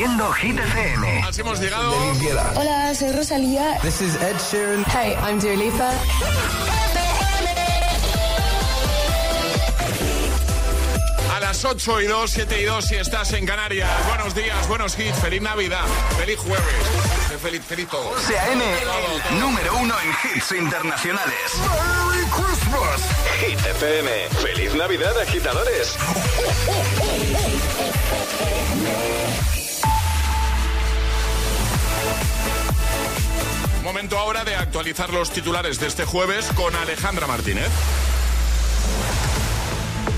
Reproduciendo Hit FM. Así hemos llegado. Hola, soy Rosalía. This is Ed Sheeran. Hey, I'm Dua Lipa. A las 8 y 2, 7 y 2 si estás en Canarias. Buenos días, buenos hits, feliz Navidad, feliz jueves. Feliz, feliz todo. CAN, número uno en hits internacionales. ¡Merry Christmas! Hit FM. Feliz Navidad, agitadores. Momento ahora de actualizar los titulares de este jueves con Alejandra Martínez.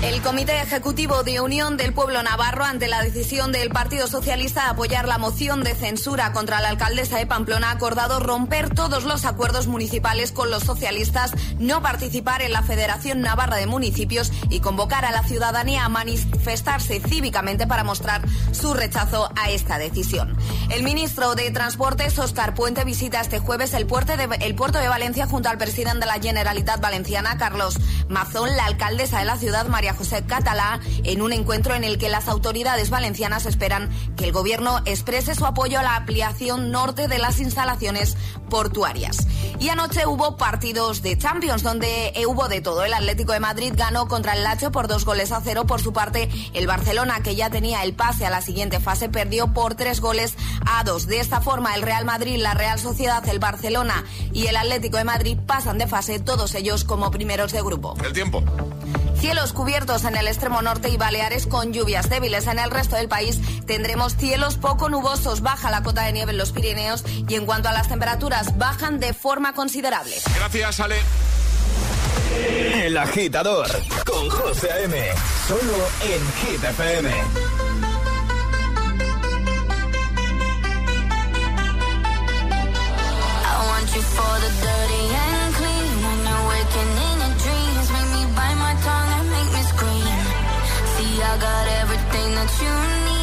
El Comité Ejecutivo de Unión del Pueblo Navarro, ante la decisión del Partido Socialista de apoyar la moción de censura contra la alcaldesa de Pamplona, ha acordado romper todos los acuerdos municipales con los socialistas, no participar en la Federación Navarra de Municipios y convocar a la ciudadanía a manifestarse cívicamente para mostrar su rechazo a esta decisión. El ministro de Transportes, Óscar Puente, visita este jueves el puerto, de, el puerto de Valencia junto al presidente de la Generalitat Valenciana, Carlos Mazón, la alcaldesa de la ciudad, María José Catalá, en un encuentro en el que las autoridades valencianas esperan que el gobierno exprese su apoyo a la ampliación norte de las instalaciones portuarias. Y anoche hubo partidos de Champions, donde eh, hubo de todo. El Atlético de Madrid ganó contra el Lacho por dos goles a cero. Por su parte, el Barcelona, que ya tenía el pase a la siguiente fase, perdió por tres goles a dos. De esta forma, el Real Madrid, la Real Sociedad, el Barcelona y el Atlético de Madrid pasan de fase, todos ellos como primeros de grupo. El tiempo. Cielos cubiertos en el extremo norte y Baleares con lluvias débiles. En el resto del país tendremos cielos poco nubosos, baja la cota de nieve en los Pirineos y en cuanto a las temperaturas bajan de forma considerable. Gracias, Ale. El agitador con José A.M. Solo en Hit FM. I want you for the dirty I got everything that you need.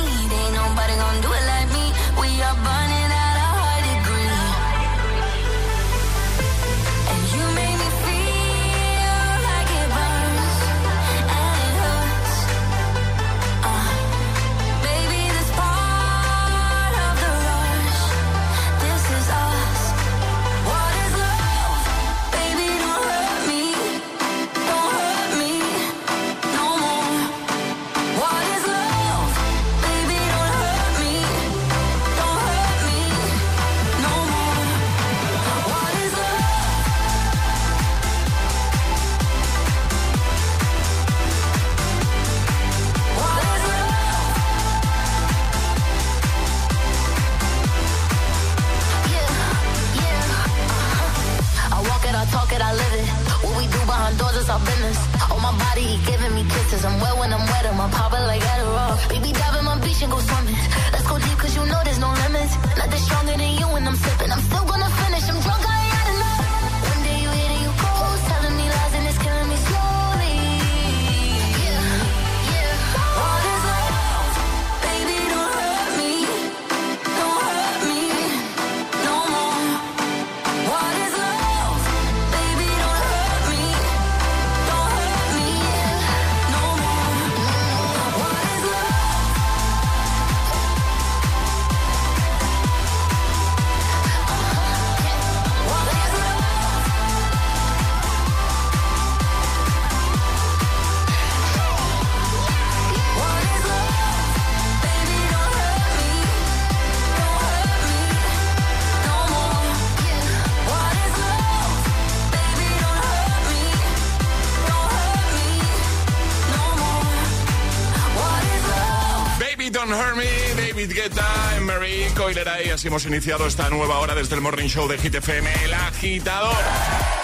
Y así hemos iniciado esta nueva hora desde el Morning Show de Hit FM, El Agitador.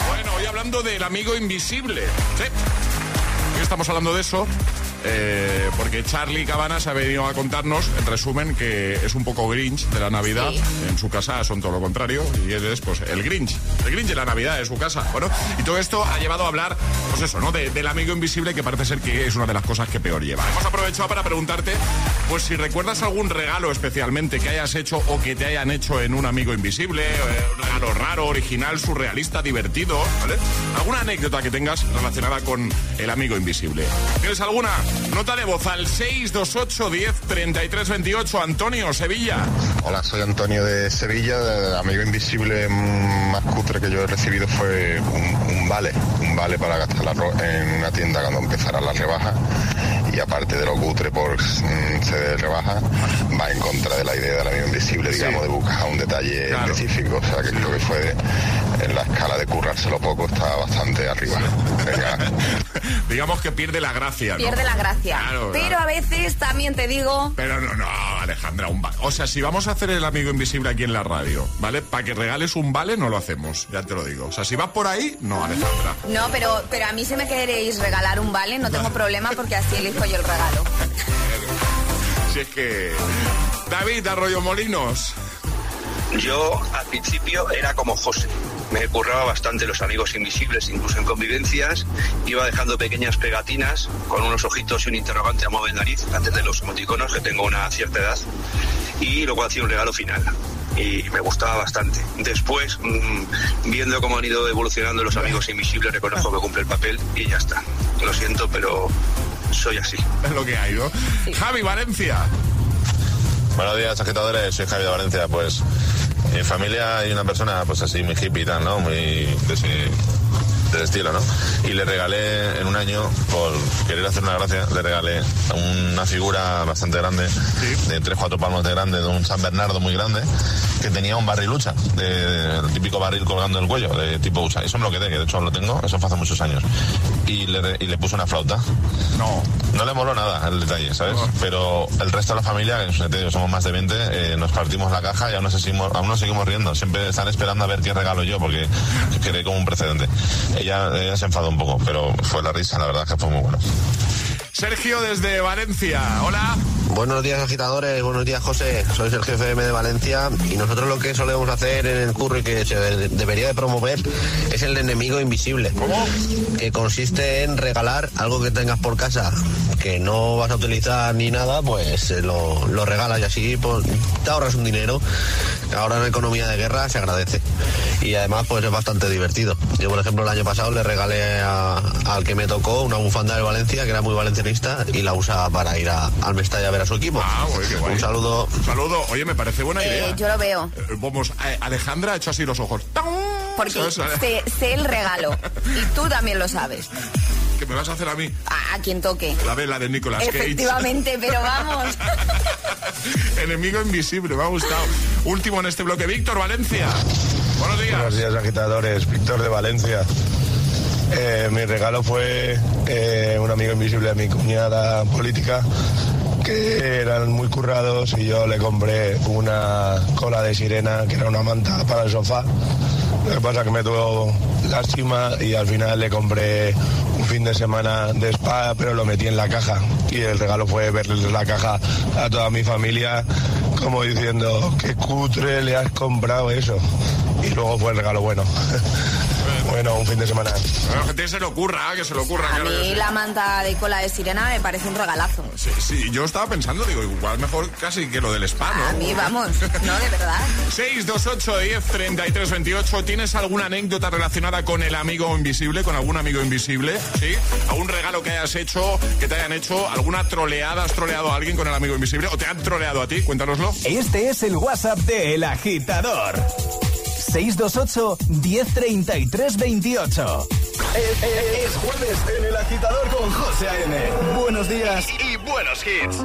Bueno, hoy hablando del amigo invisible. Sí. Hoy estamos hablando de eso. eh, porque Charlie Cabanas ha venido a contarnos, en resumen, que es un poco Grinch de la Navidad. Sí. En su casa son todo lo contrario. Y él es, pues, el Grinch. El Grinch de la Navidad de su casa. Bueno, y todo esto ha llevado a hablar, pues eso, ¿no? De- del amigo invisible, que parece ser que es una de las cosas que peor lleva. Hemos aprovechado para preguntarte, pues, si recuerdas algún regalo especialmente que hayas hecho o que te hayan hecho en un amigo invisible, eh, un regalo raro, original, surrealista, divertido, ¿vale? ¿Alguna anécdota que tengas relacionada con el amigo invisible? ¿Tienes alguna? Nota de voz al 628 10 33 28. Antonio, Sevilla. Hola, soy Antonio de Sevilla. El amigo invisible más cutre que yo he recibido fue un, vale, un vale para gastar la en una tienda cuando empezara la rebaja. Y aparte de lo cutre por mm, ceder rebaja, va en contra de la idea del amigo invisible, digamos, de buscar un detalle Claro. específico. O sea, que creo que fue de- en la escala de currárselo poco, está bastante arriba. Venga. Digamos que pierde la gracia, ¿no? Pierde la gracia. Claro, Pero claro. a veces también te digo. Pero no, no, Alejandra, un vale. O sea, si vamos a hacer el amigo invisible aquí en la radio, ¿vale? Para que regales un vale, no lo hacemos, ya te lo digo. O sea, si vas por ahí, no, Alejandra. No, pero, pero a mí si me queréis regalar un vale, no tengo problema porque así elijo yo el regalo. Si es que. David Arroyo Molinos. Yo al principio era como José. Me curraba bastante los amigos invisibles, incluso en convivencias. Iba dejando pequeñas pegatinas con unos ojitos y un interrogante a modo de nariz antes de los emoticonos, que tengo una cierta edad. Y luego hacía un regalo final. Y me gustaba bastante. Después, mm, viendo cómo han ido evolucionando los amigos invisibles, reconozco que cumple el papel y ya está. Lo siento, pero soy así. Es lo que hay, ¿no? Javi Valencia. Buenos días, agitadores. Soy Javier de Valencia. Pues en mi familia hay una persona, pues así, muy hippie y tal, ¿no? Muy de ese, estilo, ¿no? Y le regalé en un año, por querer hacer una gracia, le regalé una figura bastante grande, de 3-4 palmos de grande, de un San Bernardo muy grande, que tenía un barrilucha, de, el típico barril colgando del cuello, de tipo USA. Eso me lo quedé, que de hecho lo tengo, eso fue hace muchos años. Y le, y le puse una flauta. No. No le moló nada el detalle, ¿sabes? Pero el resto de la familia, que somos más de 20, eh, nos partimos la caja y aún nos, seguimos, aún nos seguimos riendo. Siempre están esperando a ver qué regalo yo, porque quedé como un precedente. Ella, ella se enfadó un poco, pero fue la risa, la verdad que fue muy bueno. Sergio desde Valencia. Hola. Buenos días agitadores, buenos días José, soy Sergio FM de Valencia y nosotros lo que solemos hacer en el curro y que se de- debería de promover es el enemigo invisible, que consiste en regalar algo que tengas por casa que no vas a utilizar ni nada, pues eh, lo, lo regalas y así pues, te ahorras un dinero, ahora en la economía de guerra se agradece y además pues es bastante divertido. Yo por ejemplo el año pasado le regalé a- al que me tocó una bufanda de Valencia que era muy valencianista y la usa para ir a- al Mestalla ver a su equipo. Ah, güey, qué guay. Un saludo. Un saludo. Oye, me parece buena Eh, idea. yo lo veo. Eh, Vamos, eh, Alejandra ha hecho así los ojos. ¡Tam! Porque sé, sé el regalo. Y tú también lo sabes. ¿Qué me vas a hacer a mí? A, a quien toque. La vela de Nicolas Cage. Efectivamente, pero vamos. Enemigo invisible, me ha gustado. Último en este bloque, Víctor Valencia. Buenos días. Buenos días, agitadores. Víctor de Valencia. Eh, mi regalo fue eh, un amigo invisible de mi cuñada política, que eran muy currados y yo le compré una cola de sirena, que era una manta para el sofá, Lo que pasa es que me tuvo lástima y al final le compré un fin de semana de spa, pero lo metí en la caja. Y el regalo fue verle la caja a toda mi familia, como diciendo, qué cutre le has comprado eso. Y luego fue el regalo bueno. bueno, un fin de semana. Bueno, que se le ocurra, que se le ocurra. A mí la manta de cola de sirena me parece un regalazo. Sí, sí, yo estaba pensando, digo, igual mejor casi que lo del spa, ¿no? A mí, vamos, no, de verdad. 628 10 33 28. ¿Tienes alguna anécdota relacionada con el amigo invisible, con algún amigo invisible? ¿Sí? ¿Algún regalo que hayas hecho, que te hayan hecho? ¿Alguna troleada? ¿Has troleado a alguien con el amigo invisible? ¿O te han troleado a ti? Cuéntanoslo. Este es el WhatsApp de El Agitador. 628 1033 28. Es, es- es jueves en El Agitador con José A.M. Buenos días y buenos hits.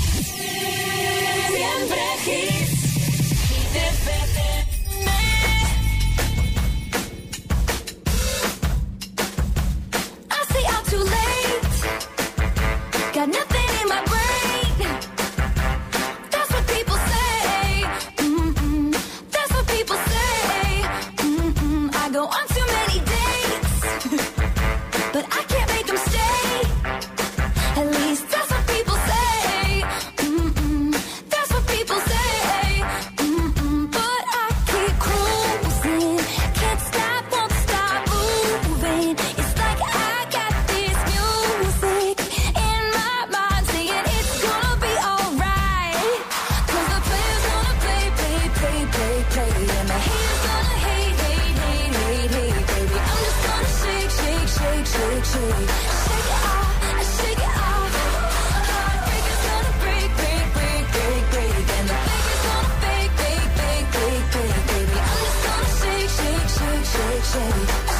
Shake,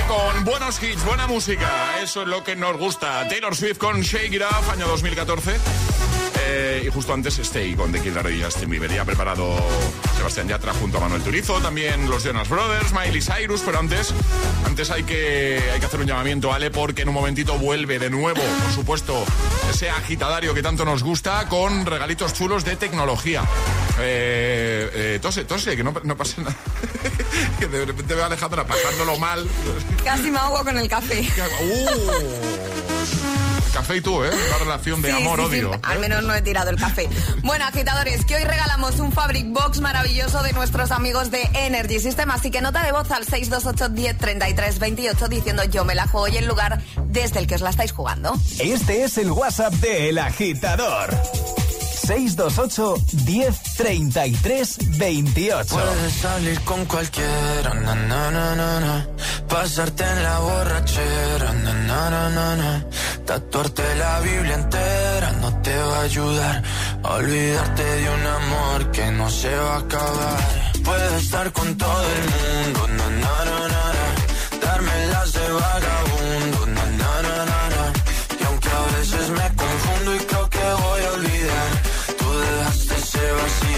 con buenos hits, buena música. Eso es lo que nos gusta. Taylor Swift con Shake It Off, año 2014. Eh, y justo antes Stay con The Killer y Justin Bieber. Ya preparado Sebastián Yatra junto a Manuel Turizo, también los Jonas Brothers, Miley Cyrus, pero antes, antes hay, que, hay que hacer un llamamiento, Ale, porque en un momentito vuelve de nuevo, por supuesto, ese agitadario que tanto nos gusta con regalitos chulos de tecnología. Eh, eh, tose, tose, que no, no pasa nada. que de repente veo a Alejandra pasándolo mal. Casi me ahogo con el café. Uh, café y tú, ¿eh? Una relación de Sí, sí, amor-odio. Al menos no he tirado el café. Bueno, agitadores, que hoy regalamos un Fabric Box maravilloso de nuestros amigos de Energy System. Así que nota de voz al 628 10 33 28 diciendo yo me la juego y el lugar desde el que os la estáis jugando. Este es el WhatsApp de El Agitador. 628 10 33 28. Puedes salir con cualquiera, na, na, na, pasarte en la borrachera, na, tatuarte la Biblia entera no te va a ayudar a olvidarte de un amor que no se va a acabar. Puedes estar con todo el mundo, darme las de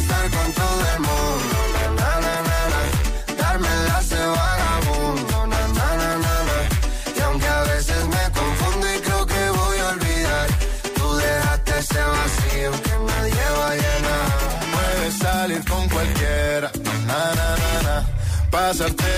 Estar con todo el mundo, na, na, na, na. darme las de vagabundo, na, na, na, na, na. y aunque a veces me confundo y creo que voy a olvidar, tú dejaste ese vacío que nadie va a llenar. Puedes salir con cualquiera, na na na na, pasarte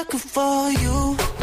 Sucker for you.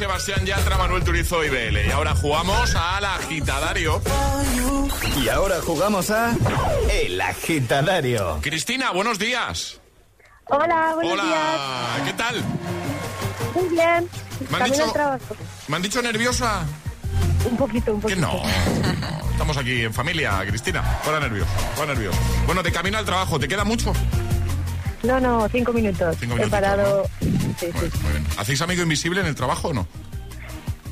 Sebastián Yatra, Manuel Turizo y BL. Y ahora jugamos al agitadario. Y ahora jugamos a El agitadario. Cristina, buenos días. Hola, buenos Hola, días. ¿qué tal? Muy bien. Me han dicho- al trabajo. ¿Me han dicho nerviosa? Un poquito, un Que poquito. no. Estamos aquí en familia, Cristina. Fuera nervios, fuera nervios. Bueno, de camino al trabajo, ¿te queda mucho? No, no, cinco minutos. Cinco He parado. Sí, sí. Muy bien. ¿Hacéis amigo invisible en el trabajo o no?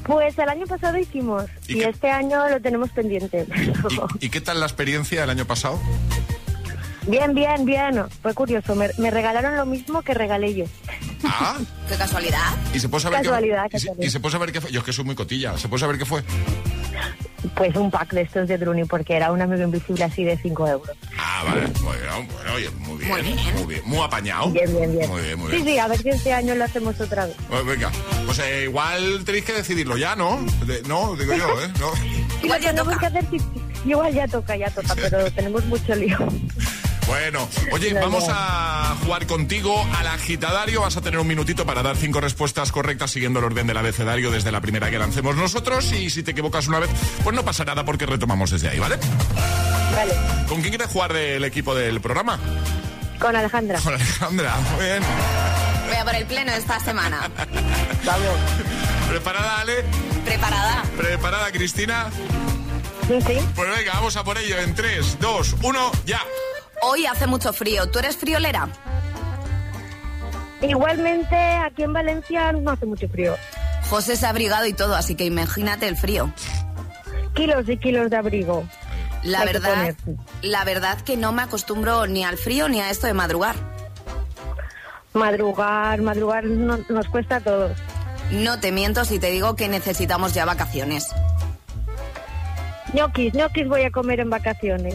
Pues el año pasado hicimos ¿Y y, qué? este año lo tenemos pendiente. ¿Y qué tal la experiencia del año pasado? bien, bien, bien. Fue curioso. Me, me regalaron lo mismo que regalé yo. Ah, Qué casualidad. y se puede saber Casualidad, qué y se- casualidad. y se puede saber qué fue. Yo es que soy muy cotilla. ¿Se puede saber qué fue? Pues un pack de estos de Druni porque era un amigo invisible así de 5 euros. Ah, vale. Bueno, bueno, oye, muy bien. Muy bien. Muy bien. Muy apañado. Bien, bien, bien. Muy bien, muy Sí, bien. sí, a ver si este año lo hacemos otra vez. Pues venga, pues eh, igual tenéis que decidirlo ya, ¿no? De- no, digo yo, ¿eh? No. Igual ya tenemos toca. que hacer sí, sí. Igual ya toca, ya toca, pero tenemos mucho lío. Bueno, oye, vamos a jugar contigo al agitadario. Vas a tener un minutito para dar cinco respuestas correctas siguiendo el orden del abecedario desde la primera que lancemos nosotros. Y si te equivocas una vez, pues no pasa nada porque retomamos desde ahí, ¿vale? Vale, ¿Con quién quieres jugar del equipo del programa? con Alejandra. Con Alejandra. Muy bien. Voy a por el pleno esta semana. Vamos. ¿Preparada, Ale? ¿Preparada? ¿Preparada, Cristina? Sí, sí. Pues venga, vamos a por ello en 3, 2, 1, ya. Hoy hace mucho frío. ¿Tú eres friolera? Igualmente, aquí en Valencia no hace mucho frío. José se ha abrigado y todo, así que imagínate el frío. Kilos y kilos de abrigo. La Hay verdad, la verdad que no me acostumbro ni al frío ni a esto de madrugar. Madrugar, madrugar no- nos cuesta a todos. No te miento si te digo que necesitamos ya vacaciones. ñoquis, ñoquis voy a comer en vacaciones.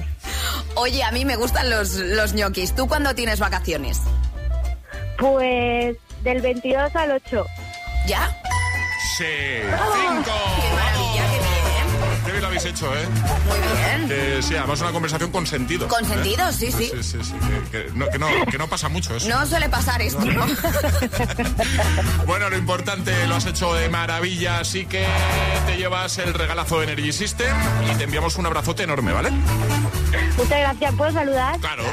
Oye, a mí me gustan los, los ñoquis. ¿Tú cuándo tienes vacaciones? Pues del 22 al 8. ¿Ya? Sí. Cinco. ¿Eh? Muy bien. Que sí, además una conversación con sentido. Con ¿eh? sentido, sí, sí. Sí, sí, sí. Que, que no, que, no, que no pasa mucho eso. No suele pasar esto, ¿no? Bueno, lo importante lo has hecho de maravilla, así que te llevas el regalazo de Energy System y te enviamos un abrazote enorme, ¿vale? Muchas gracias. ¿Puedo saludar? Claro.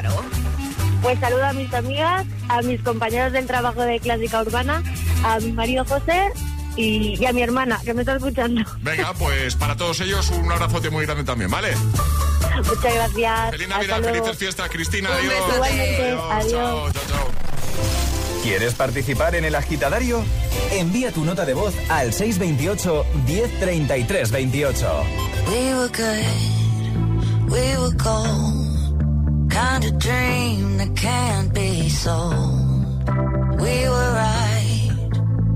Pues saludo a mis amigas, a mis compañeros del trabajo de Clásica Urbana, a mi marido José y, y a mi hermana, que me está escuchando. Venga, pues para todos ellos un abrazote muy grande también, ¿vale? Muchas gracias. Feliz Hasta Navidad, luego. felices fiestas, Cristina. Adiós. Igualmente, adiós. Chao, chao, chao. ¿Quieres participar en el agitadario? Envía tu nota de voz al 628 1033 28. We were good, we were gold. Kind of dream that can't be sold. We were right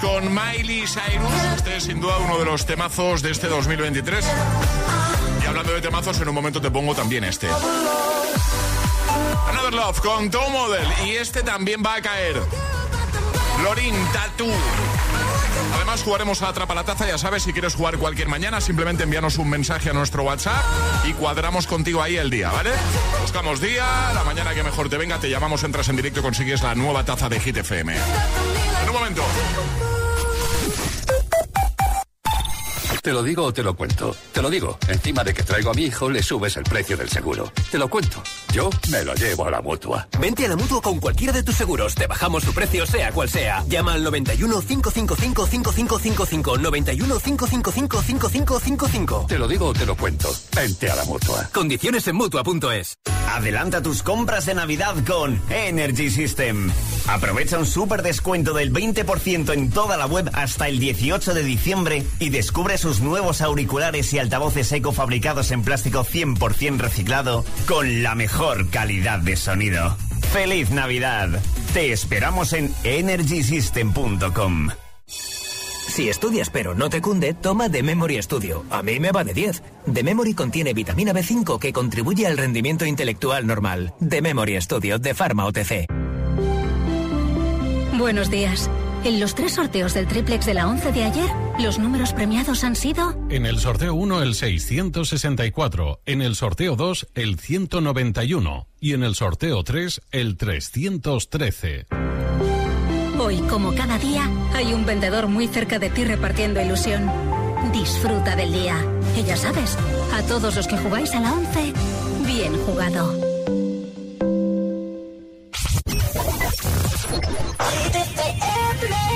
Con Miley Cyrus. Este es sin duda uno de los temazos de este 2023. Y hablando de temazos, en un momento te pongo también este. Another Love con Tom Model. Y este también va a caer. Lorin Tattoo. Además jugaremos a Atrapa la Taza, ya sabes, si quieres jugar cualquier mañana, simplemente envíanos un mensaje a nuestro WhatsApp y cuadramos contigo ahí el día, ¿vale? Buscamos día, la mañana que mejor te venga, te llamamos, entras en directo y consigues la nueva taza de Hit FM. En un momento. Te lo digo o te lo cuento. Te lo digo. Encima de que traigo a mi hijo, le subes el precio del seguro. Te lo cuento. Yo me lo llevo a la mutua. Vente a la mutua con cualquiera de tus seguros. Te bajamos su precio, sea cual sea. Llama al 91 555 5555. 91 555 5555. Te lo digo o te lo cuento. Vente a la mutua. Condiciones en mutua.es. Adelanta tus compras de Navidad con Energy System. Aprovecha un súper descuento del 20% en toda la web hasta el 18 de diciembre y descubre sus nuevos auriculares y altavoces eco fabricados en plástico 100% reciclado con la mejor calidad de sonido. ¡Feliz Navidad! Te esperamos en energysystem.com. Si estudias pero no te cunde, toma The Memory Studio. A mí me va de 10. The Memory contiene vitamina B5 que contribuye al rendimiento intelectual normal. The Memory Studio de Pharma OTC. Buenos días. En los tres sorteos del triplex de la 11 de ayer, los números premiados han sido En el sorteo 1 el 664, en el sorteo 2 el 191 y en el sorteo 3 el 313. Hoy, como cada día, hay un vendedor muy cerca de ti repartiendo ilusión. Disfruta del día. Y ya sabes, a todos los que jugáis a la 11, bien jugado. All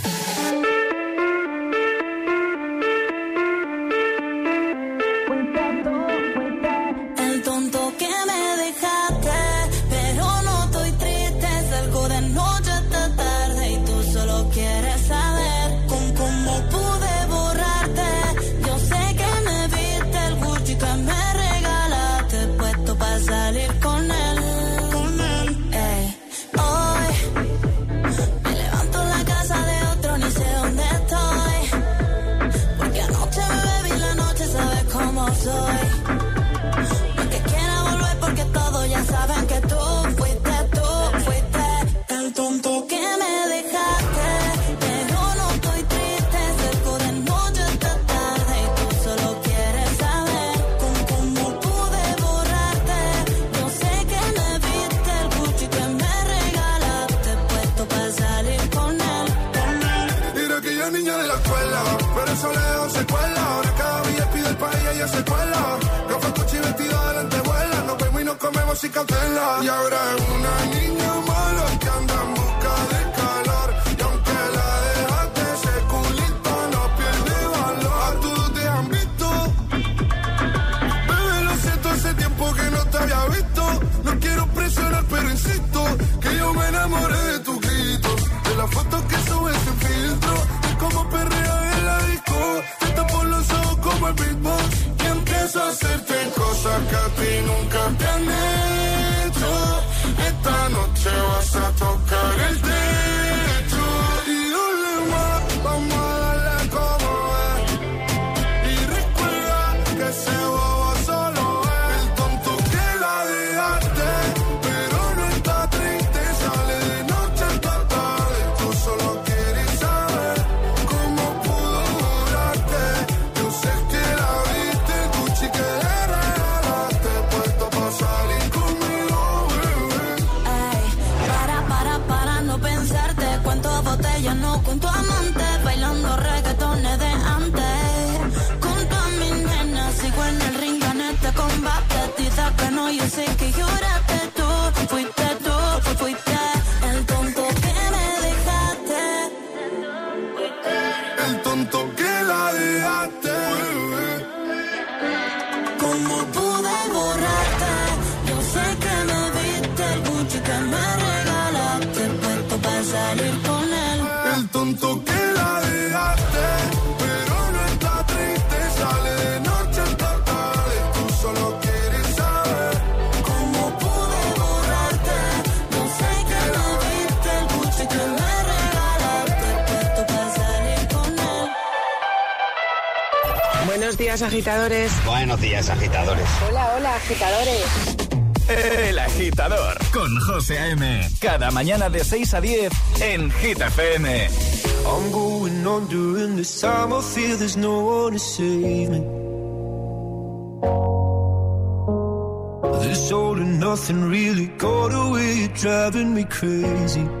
lejos se cuela. Ahora cada día pide el país y ella se cuela. Fue coche y vestido de lentejuela. Nos vemos y nos comemos sin cautela. Y ahora es una niña mala días, agitadores. Buenos días, agitadores. Hola, hola, agitadores. El agitador con José A.M. Cada mañana de 6 a 10 en Hit FM. I'm going on during this time. I feel there's no one to save me. This all and nothing really got away. You're driving me crazy.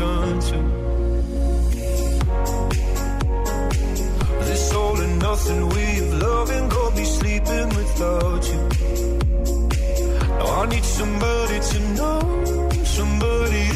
attention. This all and nothing way of loving, go be sleeping without you. Now I need somebody to know, somebody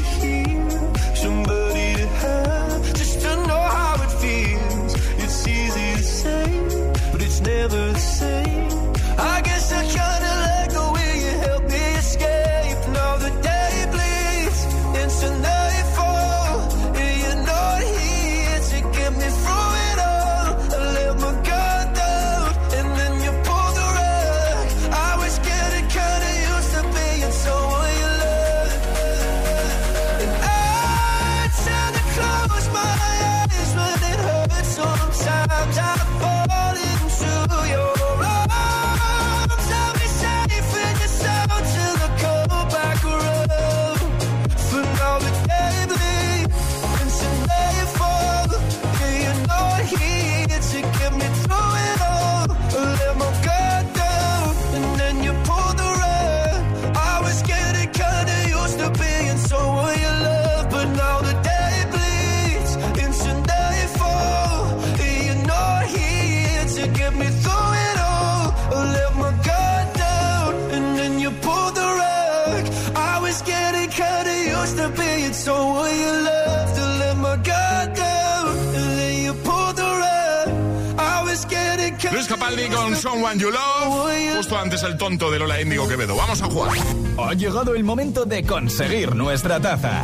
El tonto de Lola Índigo Quevedo. Vamos a jugar. Ha llegado el momento de conseguir nuestra taza.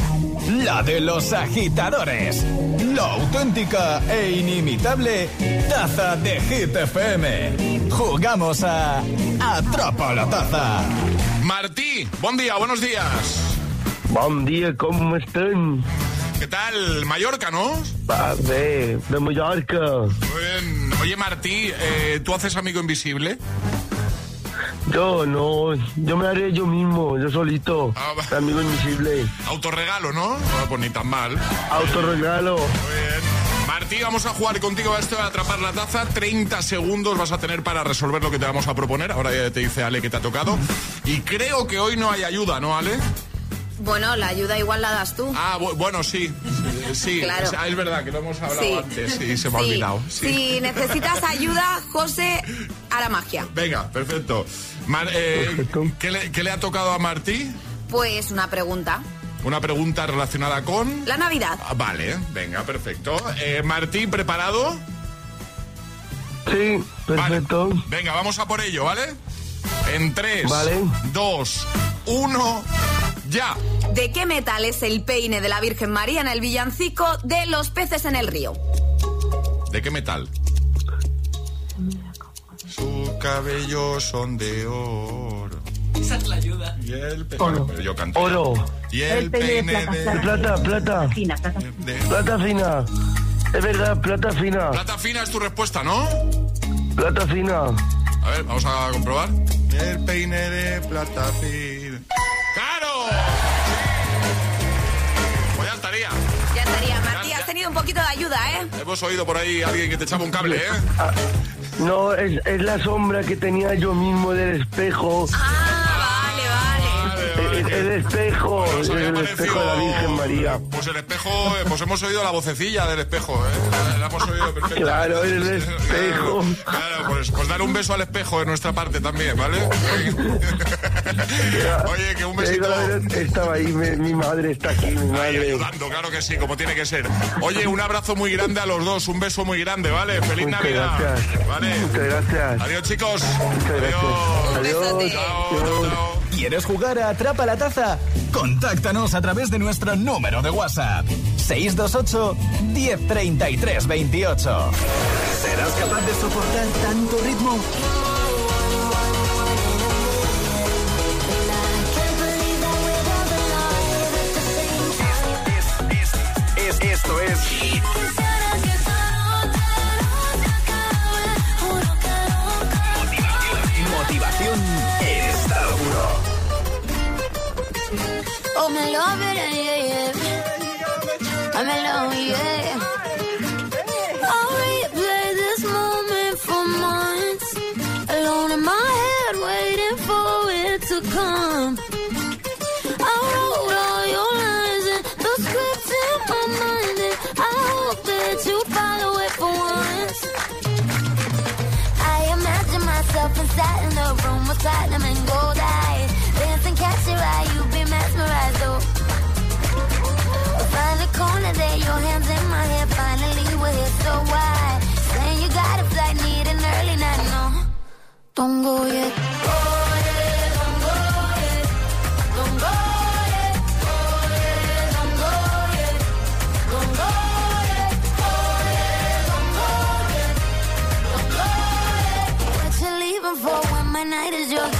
La de los agitadores. La auténtica e inimitable taza de Hit FM. Jugamos a Atrapa la taza. Martí, buen día, buenos días. Buen día, ¿cómo están? ¿Qué tal? Mallorca, ¿no? Vale, de Mallorca. Oye, Martí, eh, ¿tú haces Amigo Invisible? Yo no, yo me haré yo mismo, yo solito. Ah, amigo invisible. Autorregalo, ¿no? No, pues ni tan mal. Autorregalo. Muy bien. Martí, vamos a jugar contigo a esto de atrapar la taza. 30 segundos vas a tener para resolver lo que te vamos a proponer. Ahora ya te dice Ale que te ha tocado. Y creo que hoy no hay ayuda, ¿no, Ale? Bueno, la ayuda igual la das tú. Ah, bu bueno, sí. Sí, Claro. o sea, es verdad que lo hemos hablado Sí. antes. Sí, se me ha Sí. olvidado. Sí. Si necesitas ayuda, José, a la magia. Venga, perfecto. Mar- eh, ¿qué, le, qué le ha tocado a Martí? Pues una pregunta. Una pregunta relacionada con... La Navidad. Ah, Vale, venga, perfecto. Eh, Martí, ¿preparado? Sí, perfecto. Venga, vamos a por ello, ¿vale? En 3, Vale. 2, 1, ya. ¿De qué metal es el peine de la Virgen María en el villancico de los peces en el río? ¿De qué metal? Sus cabellos son de oro. Esa es la ayuda. Y el pe- Oro. Pero yo canto. Oro. Y el peine de... Plata, plata. Fina, plata. de- Plata fina. Es verdad, plata fina. Plata fina es tu respuesta, ¿no? Plata fina. A ver, vamos a comprobar. El peine de plata fina. Un poquito de ayuda, ¿eh? Hemos oído por ahí a alguien que te echaba un cable, ¿eh? Ah, No, es, es la sombra que tenía yo mismo del espejo. Ah. El, espejo, el espejo de la Virgen María. Pues el espejo, eh, pues hemos oído la vocecilla del espejo, ¿eh? La hemos oído perfectamente. Claro, el espejo. Claro, pues, pues dar un beso al espejo de nuestra parte también, ¿vale? Oye, que un besito. Estaba ahí, mi, madre está aquí, mi Ahí madre. ayudando, claro que sí, como tiene que ser. Oye, un abrazo muy grande a los dos, un beso muy grande, ¿vale? Feliz Muchas Navidad. gracias. Vale. Muchas gracias. Adiós, chicos. Muchas gracias. Besote. Chao, chao, chao. ¿Quieres jugar a Atrapa la Taza? Contáctanos a través de nuestro número de WhatsApp. 628 1033 28. ¿Serás capaz de soportar tanto ritmo? I'm in love, it, yeah, yeah. I'm in love, yeah. Don't go yet. What you leaving for when my night is yours?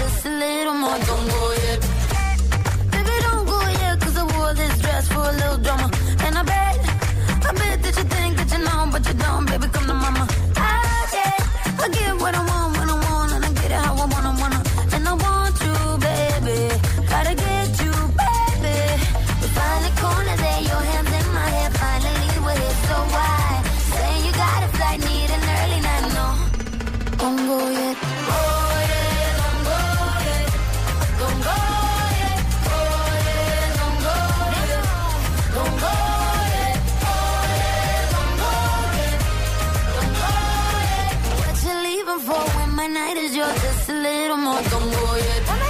When my night is yours? Just a little more. Don't go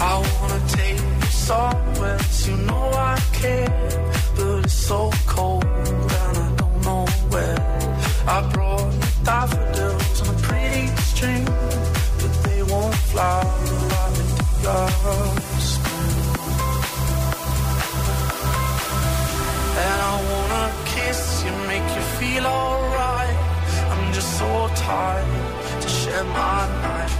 tears have been used on another love, another love. My tears have been used on another love, another love. My tears have been used on another love, another love. My tears have been used on another love, another love. I wanna take you somewhere you know I care, but it's so cold and I don't know where. I brought you daffodils on a pretty string, but they won't fly like love spring. And I wanna kiss you, make you feel alright. I'm just so tired to share my nights.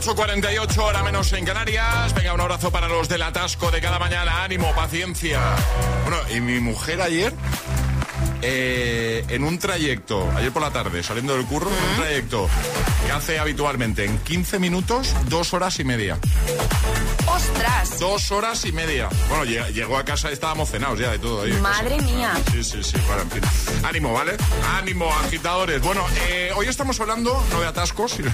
8.48, hora menos en Canarias. Venga, un abrazo para los del atasco de cada mañana. Ánimo, paciencia. Bueno, y mi mujer ayer, eh, en un trayecto, ayer por la tarde, saliendo del curro, en un trayecto que hace habitualmente en 15 minutos, dos horas y media. ¡Ostras! Dos horas y media. Bueno, lleg- llegó a casa y estábamos cenados ya de todo. ahí. Madre mía. Sí, sí, sí, bueno, en fin. Ánimo, ¿vale? Ánimo, agitadores. Bueno, eh, hoy estamos hablando no de atascos, sino,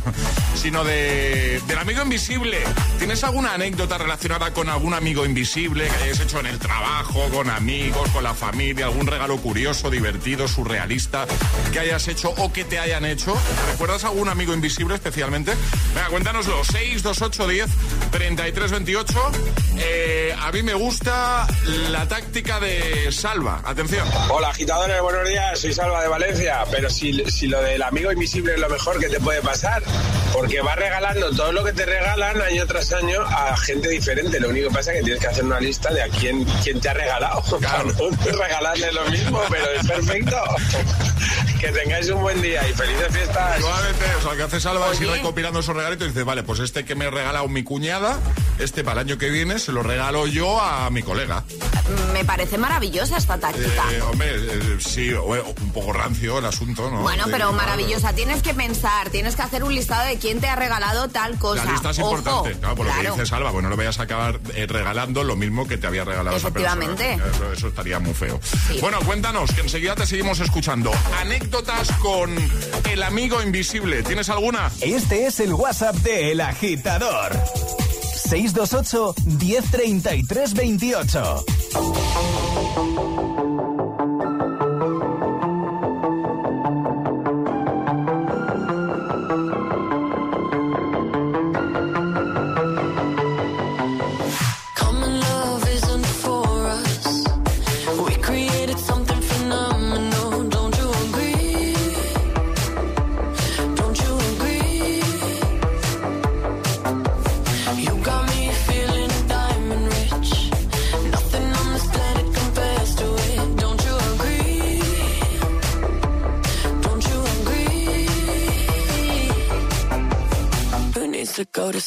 sino de, del amigo invisible. ¿Tienes alguna anécdota relacionada con algún amigo invisible que hayas hecho en el trabajo, con amigos, con la familia? ¿Algún regalo curioso, divertido, surrealista que hayas hecho o que te hayan hecho? ¿Recuerdas algún amigo invisible especialmente? Venga, cuéntanoslo. 628 10 33 28. Eh, a mí me gusta la táctica de Salva. Atención. Hola agitadores, buenos días, soy Salva de Valencia, pero si, si lo del amigo invisible es lo mejor que te puede pasar, porque va regalando todo lo que te regalan año tras año a gente diferente, lo único que pasa es que tienes que hacer una lista de a quién, quién te ha regalado, para no regalarle lo mismo, pero es perfecto. que tengáis un buen día y felices fiestas. Igualmente, o sea, lo que hace Salva es ir recopilando esos regalitos y dice, vale, pues este que me ha regalado mi cuñada, este para el año que viene se lo regalo yo a mi colega. Me parece maravillosa esta táctica. Eh, hombre, eh, sí, o- un poco rancio el asunto, ¿no? Bueno, pero maravillosa. Tienes que pensar, tienes que hacer un listado de quién te ha regalado tal cosa. La lista es Ojo, importante, claro, por lo que claro. dice Salva, pues no le vayas a acabar eh, regalando lo mismo que te había regalado esa persona. Efectivamente. Eso, eso estaría muy feo. Bueno, cuéntanos, que enseguida te seguimos escuchando. Anécdotas con el amigo invisible. ¿Tienes alguna? Este es el WhatsApp de El Agitador. 628 1033 28.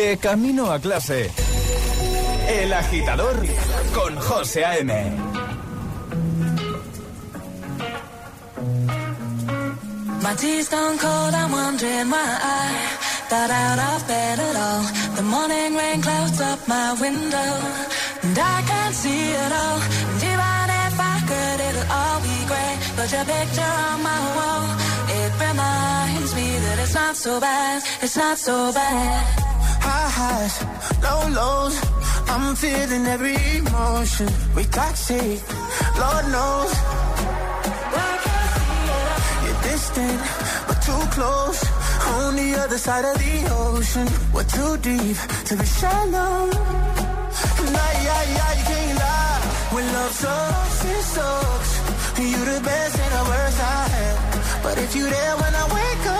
De camino a clase. El agitador con José A.M. My tea's gone cold, I'm wondering why I got out of bed at all. The morning rain clouds up my window, and I can't see it all. And even if I could, it'll all be great. But your picture on my wall, it reminds me that it's not so bad, it's not so bad. High highs, low lows. I'm feeling every emotion. We toxic, Lord knows. You're distant, but too close. On the other side of the ocean, we're too deep to be shallow. Nah, yeah, yeah, you can't lie. When love sucks, it sucks. You the best and the worst I had. But if you there when I wake up,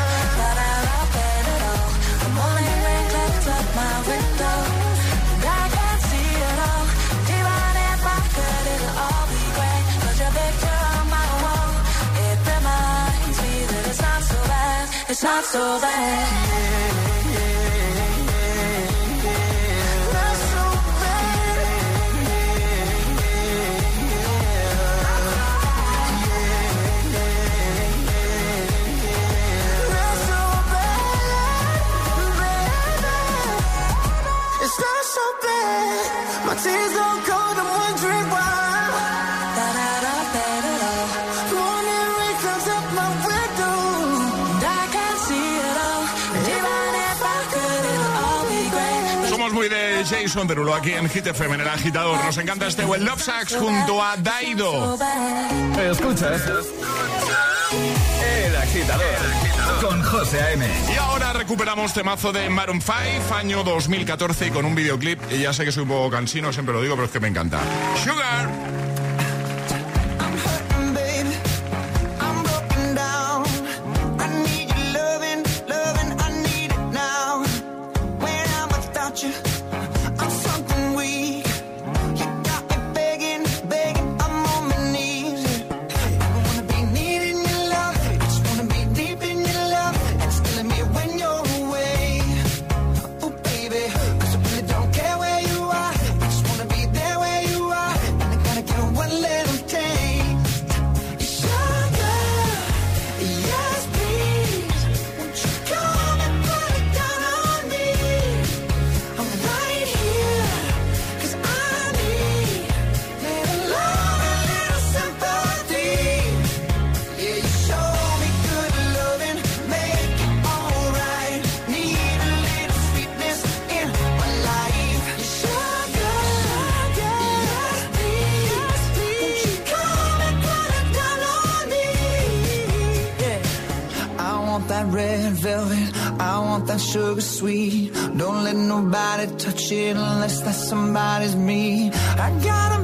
not so bad. It's Jason Derulo aquí en Hit FM, en el agitador. Nos encanta este Well Love Sax junto a Daido. Escuchas El agitador con José A.M. Y ahora recuperamos temazo de Maroon 5, año 2014, y con un videoclip. Y ya sé que soy un poco cansino, siempre lo digo, pero es que me encanta. Sugar. sweet. Don't let nobody touch it unless that somebody's me. I gotta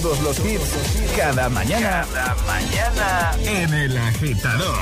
Todos los hits, cada mañana, cada mañana en el agitador.